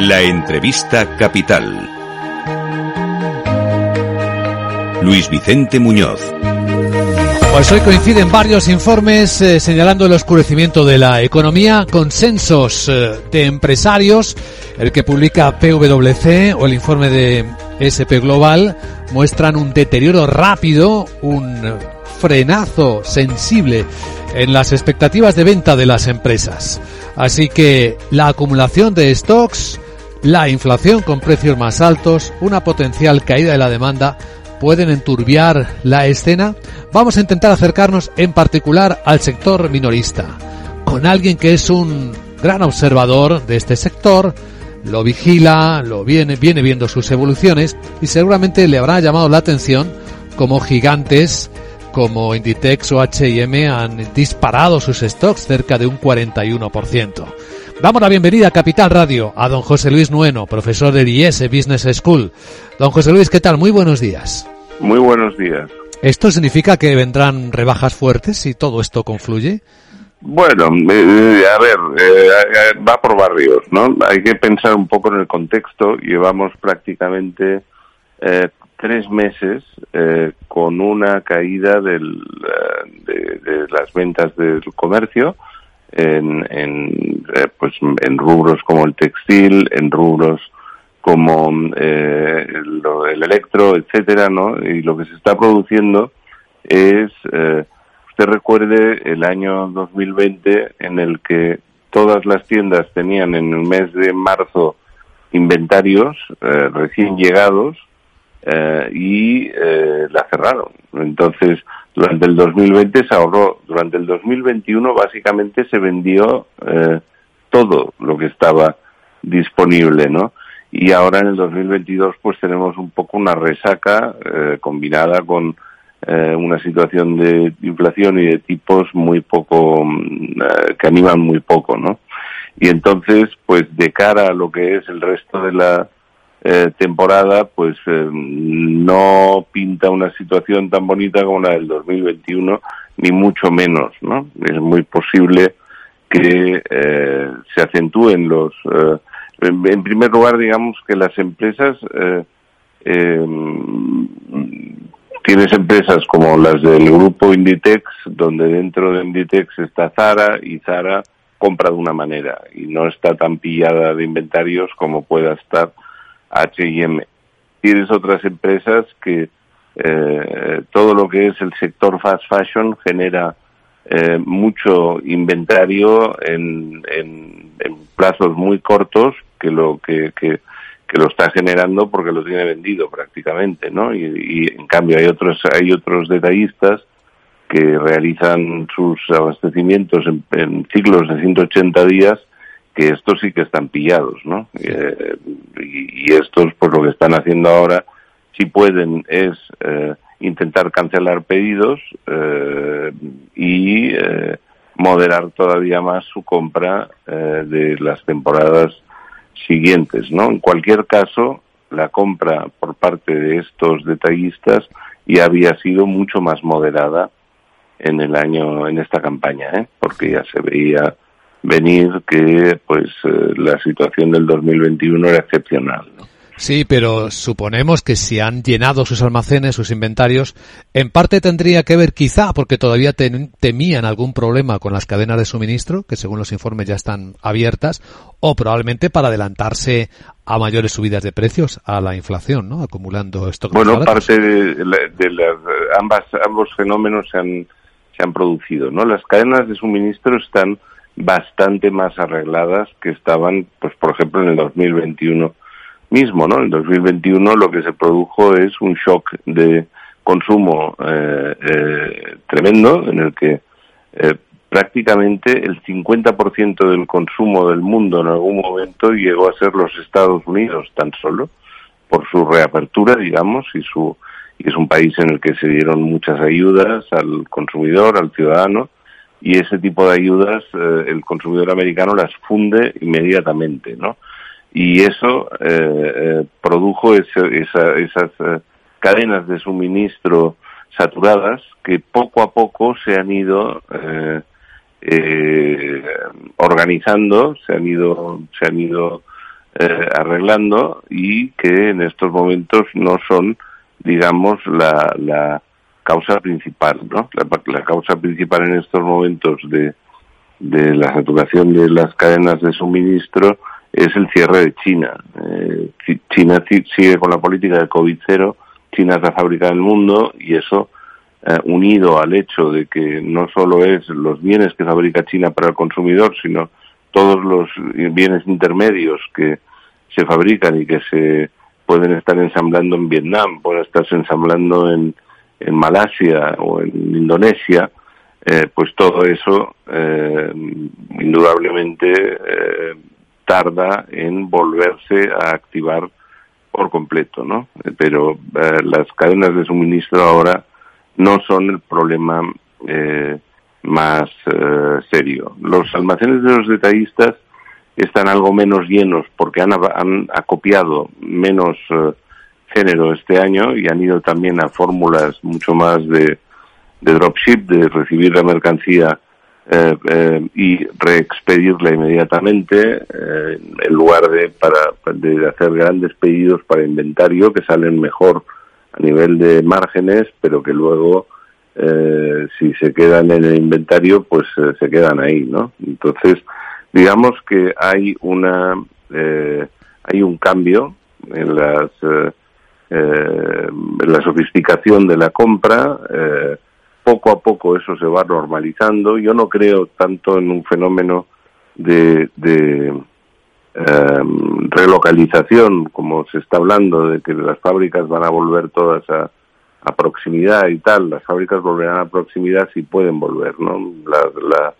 La entrevista capital. Luis Vicente Muñoz. Pues hoy coinciden varios informes eh, señalando el oscurecimiento de la economía, consensos eh, de empresarios, el que publica PwC o el informe de SP Global muestran un deterioro rápido, un frenazo sensible en las expectativas de venta de las empresas. Así que la acumulación de stocks, la inflación con precios más altos, una potencial caída de la demanda pueden enturbiar la escena. Vamos a intentar acercarnos en particular al sector minorista, con alguien que es un gran observador de este sector, lo vigila, lo viene, viene viendo sus evoluciones y seguramente le habrá llamado la atención como gigantes como Inditex o H&M han disparado sus stocks cerca de un 41%. Damos la bienvenida a Capital Radio a don José Luis Nueno, profesor de IES Business School. Don José Luis, ¿qué tal? Muy buenos días. Muy buenos días. ¿Esto significa que vendrán rebajas fuertes si todo esto confluye? Bueno, eh, a ver, eh, va por barrios, ¿no? Hay que pensar un poco en el contexto. Llevamos prácticamente eh, tres meses eh, con una caída del, eh, de, las ventas del comercio en, en eh, pues en rubros como el textil, en rubros como eh, el, el, electro, etcétera, ¿no? Y lo que se está produciendo es, usted recuerde el año 2020 en el que todas las tiendas tenían en el mes de marzo inventarios recién llegados eh, y eh, la cerraron. Entonces, durante el 2020 se ahorró, durante el 2021 básicamente se vendió eh, todo lo que estaba disponible, ¿no? Y ahora en el 2022 pues tenemos un poco una resaca combinada con una situación de inflación y de tipos muy poco, que animan muy poco, ¿no? Y entonces, pues de cara a lo que es el resto de la eh, temporada, pues eh, no pinta una situación tan bonita como la del 2021, ni mucho menos, ¿no? Es muy posible que eh, se acentúen los. En, primer lugar, digamos que las empresas. tienes empresas como las del grupo Inditex, donde dentro de Inditex está Zara y Zara compra de una manera y no está tan pillada de inventarios como pueda estar H&M. Tienes otras empresas que eh, todo lo que es el sector fast fashion genera eh, mucho inventario en, en, plazos muy cortos que lo que, que, que, lo está generando porque lo tiene vendido prácticamente, ¿no? Y, y en cambio hay otros hay otros detallistas que realizan sus abastecimientos en, en ciclos de 180 días que estos sí que están pillados, ¿no? Eh, y, estos, pues lo que están haciendo ahora, si pueden, es eh, intentar cancelar pedidos eh, y moderar todavía más su compra de las temporadas siguientes, ¿no? En cualquier caso, la compra por parte de estos detallistas ya había sido mucho más moderada en el año, en esta campaña, ¿eh? porque ya se veía venir que pues eh, la situación del 2021 era excepcional. Sí, pero suponemos que si han llenado sus almacenes, sus inventarios, en parte tendría que ver quizá porque todavía temían algún problema con las cadenas de suministro, que según los informes ya están abiertas, o probablemente para adelantarse a mayores subidas de precios a la inflación, ¿no? Acumulando esto. Bueno, parte de, de, las ambas ambos fenómenos se han se han producido, ¿no? Las cadenas de suministro están bastante más arregladas que estaban, pues por ejemplo, en el 2021 mismo, ¿no? En el 2021 lo que se produjo es un shock de consumo eh, eh, tremendo en el que eh, prácticamente el 50% del consumo del mundo en algún momento llegó a ser los Estados Unidos tan solo por su reapertura, digamos, y su y es un país en el que se dieron muchas ayudas al consumidor, al ciudadano, y ese tipo de ayudas eh, el consumidor americano las funde inmediatamente, ¿no? Y eso eh, eh produjo esa, esas eh, cadenas de suministro saturadas que poco a poco se han ido organizando, se han ido, se han ido eh, arreglando y que en estos momentos no son, digamos, la, la causa principal, ¿no? La, causa principal en estos momentos de, de la saturación de las cadenas de suministro es el cierre de China. Eh, China sigue con la política de COVID-0, China es la fábrica del mundo y eso, eh, unido al hecho de que no solo es los bienes que fabrica China para el consumidor, sino todos los bienes intermedios que se fabrican y que se pueden estar ensamblando en Vietnam, pueden estarse ensamblando en, en Malasia o en Indonesia, eh, pues todo eso eh, indudablemente eh, tarda en volverse a activar por completo, ¿no? Pero las cadenas de suministro ahora no son el problema más serio. Los almacenes de los detallistas están algo menos llenos porque han, han acopiado menos género este año y han ido también a fórmulas mucho más de dropship, de recibir la mercancía eh, eh, y reexpedirla inmediatamente eh, en lugar de para de hacer grandes pedidos para inventario que salen mejor a nivel de márgenes pero que luego si se quedan en el inventario pues se quedan ahí no entonces digamos que hay una hay un cambio en las eh, la sofisticación de la compra, eh, poco a poco eso se va normalizando. Yo no creo tanto en un fenómeno de, de eh, relocalización, como se está hablando, de que las fábricas van a volver todas a, a proximidad y tal. Las fábricas volverán a proximidad si pueden volver, ¿no? La, la,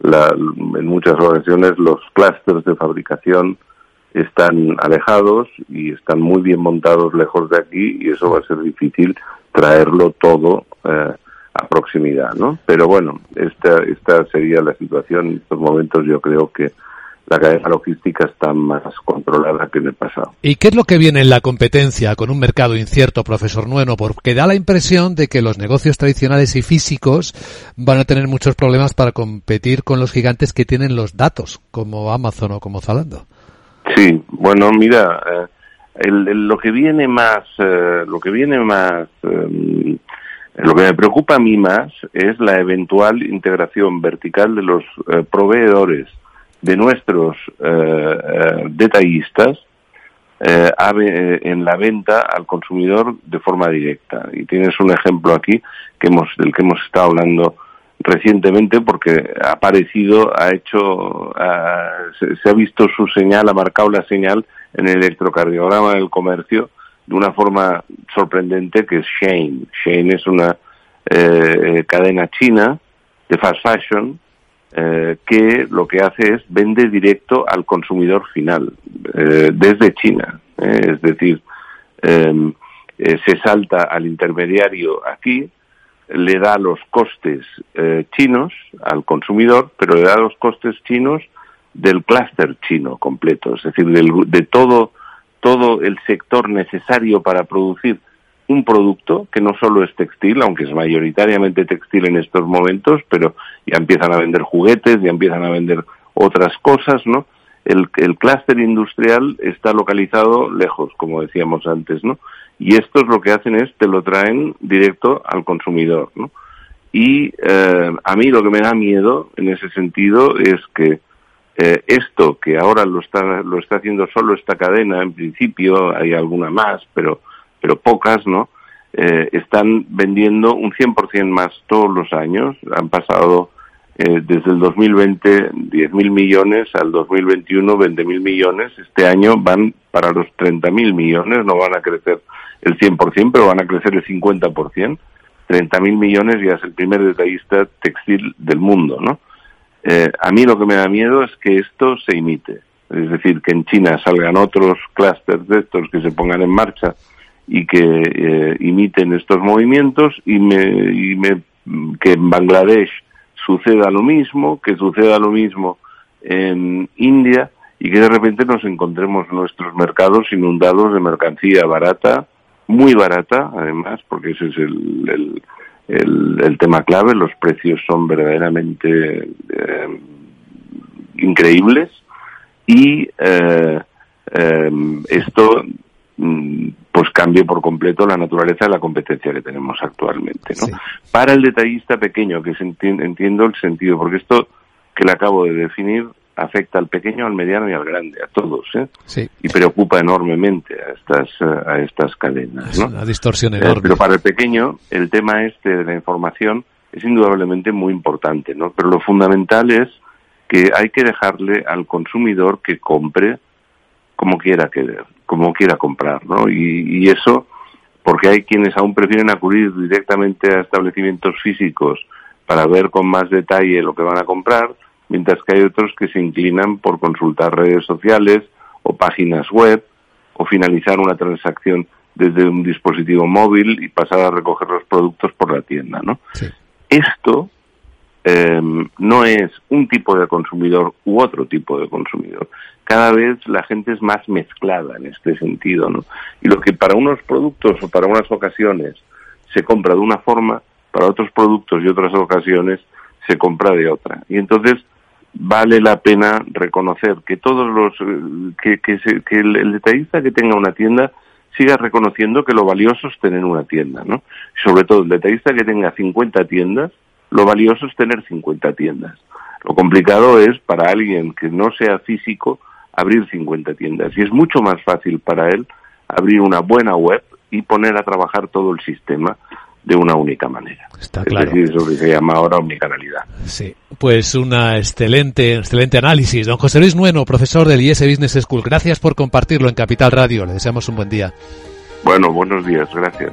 la, en muchas ocasiones los clústeres de fabricación están alejados y están muy bien montados lejos de aquí y eso va a ser difícil traerlo todo eh, a proximidad, ¿no? Pero bueno, esta, esta sería la situación. En estos momentos yo creo que la cadena logística está más controlada que en el pasado. ¿Y qué es lo que viene en la competencia con un mercado incierto, profesor Nueno? Porque da la impresión de que los negocios tradicionales y físicos van a tener muchos problemas para competir con los gigantes que tienen los datos, como Amazon o como Zalando. Sí, bueno, mira, eh, el, lo que viene más, eh, lo que viene más, em, lo que me preocupa a mí más es la eventual integración vertical de los eh, proveedores de nuestros detallistas en la venta al consumidor de forma directa. Y tienes un ejemplo aquí que hemos, del que hemos estado hablando recientemente porque ha aparecido, ha hecho, se, ha visto su señal, ha marcado la señal en el electrocardiograma del comercio de una forma sorprendente que es Shane. Shane es una eh, cadena china de fast fashion eh, que lo que hace es vende directo al consumidor final eh, desde China. es decir, se salta al intermediario aquí, le da los costes eh, chinos al consumidor, pero le da los costes chinos del clúster chino completo, es decir, de todo, todo el sector necesario para producir un producto que no solo es textil, aunque es mayoritariamente textil en estos momentos, pero ya empiezan a vender juguetes, ya empiezan a vender otras cosas, ¿no? El, clúster industrial está localizado lejos, como decíamos antes, ¿no? y estos lo que hacen es te lo traen directo al consumidor, ¿no? Y eh, a mí lo que me da miedo en ese sentido es que eh, esto que ahora lo está lo está haciendo solo esta cadena, en principio hay alguna más, pero pero pocas, ¿no? Eh, están vendiendo un 100% más todos los años. Han pasado desde el 2020 10.000 millones al 2021 20.000 millones. Este año van para los 30.000 millones, no van a crecer el 100%, pero van a crecer el 50%. 30 mil millones ya es el primer detallista textil del mundo, ¿no? Eh, a mí lo que me da miedo es que esto se imite. Es decir, que en China salgan otros clústeres de estos que se pongan en marcha y que eh, imiten estos movimientos y, me, y me, que en Bangladesh suceda lo mismo, que suceda lo mismo en India y que de repente nos encontremos nuestros mercados inundados de mercancía barata muy barata, además, porque ese es el, el, tema clave. Los precios son verdaderamente eh, increíbles y eh, eh, esto mm, pues cambie por completo la naturaleza de la competencia que tenemos actualmente. ¿no? Para el detallista pequeño, que entiendo el sentido, porque esto que le acabo de definir afecta al pequeño, al mediano y al grande, a todos, ¿eh? y preocupa enormemente a estas a estas cadenas. ¿no? una distorsión eh, enorme. pero para el pequeño, el tema este de la información es indudablemente muy importante, ¿no? Pero lo fundamental es que hay que dejarle al consumidor que compre como quiera querer, como quiera comprar, ¿no? Y, y eso, porque hay quienes aún prefieren acudir directamente a establecimientos físicos para ver con más detalle lo que van a comprar, mientras que hay otros que se inclinan por consultar redes sociales o páginas web o finalizar una transacción desde un dispositivo móvil y pasar a recoger los productos por la tienda, ¿no? Esto eh, no es un tipo de consumidor u otro tipo de consumidor. Cada vez la gente es más mezclada en este sentido, ¿no? Y lo que para unos productos o para unas ocasiones se compra de una forma, para otros productos y otras ocasiones se compra de otra. Y entonces vale la pena reconocer que todos los que, que, que el, el, detallista que tenga una tienda siga reconociendo que lo valioso es tener una tienda, ¿no? Sobre todo el detallista que tenga 50 tiendas, lo valioso es tener 50 tiendas. Lo complicado es para alguien que no sea físico abrir 50 tiendas y es mucho más fácil para él abrir una buena web y poner a trabajar todo el sistema de una única manera. Está claro. Es decir, eso que se llama ahora omnicanalidad. Sí, pues una excelente, excelente análisis. Don José Luis Nueno, profesor del IS Business School, gracias por compartirlo en Capital Radio. Le deseamos un buen día. Bueno, buenos días, gracias.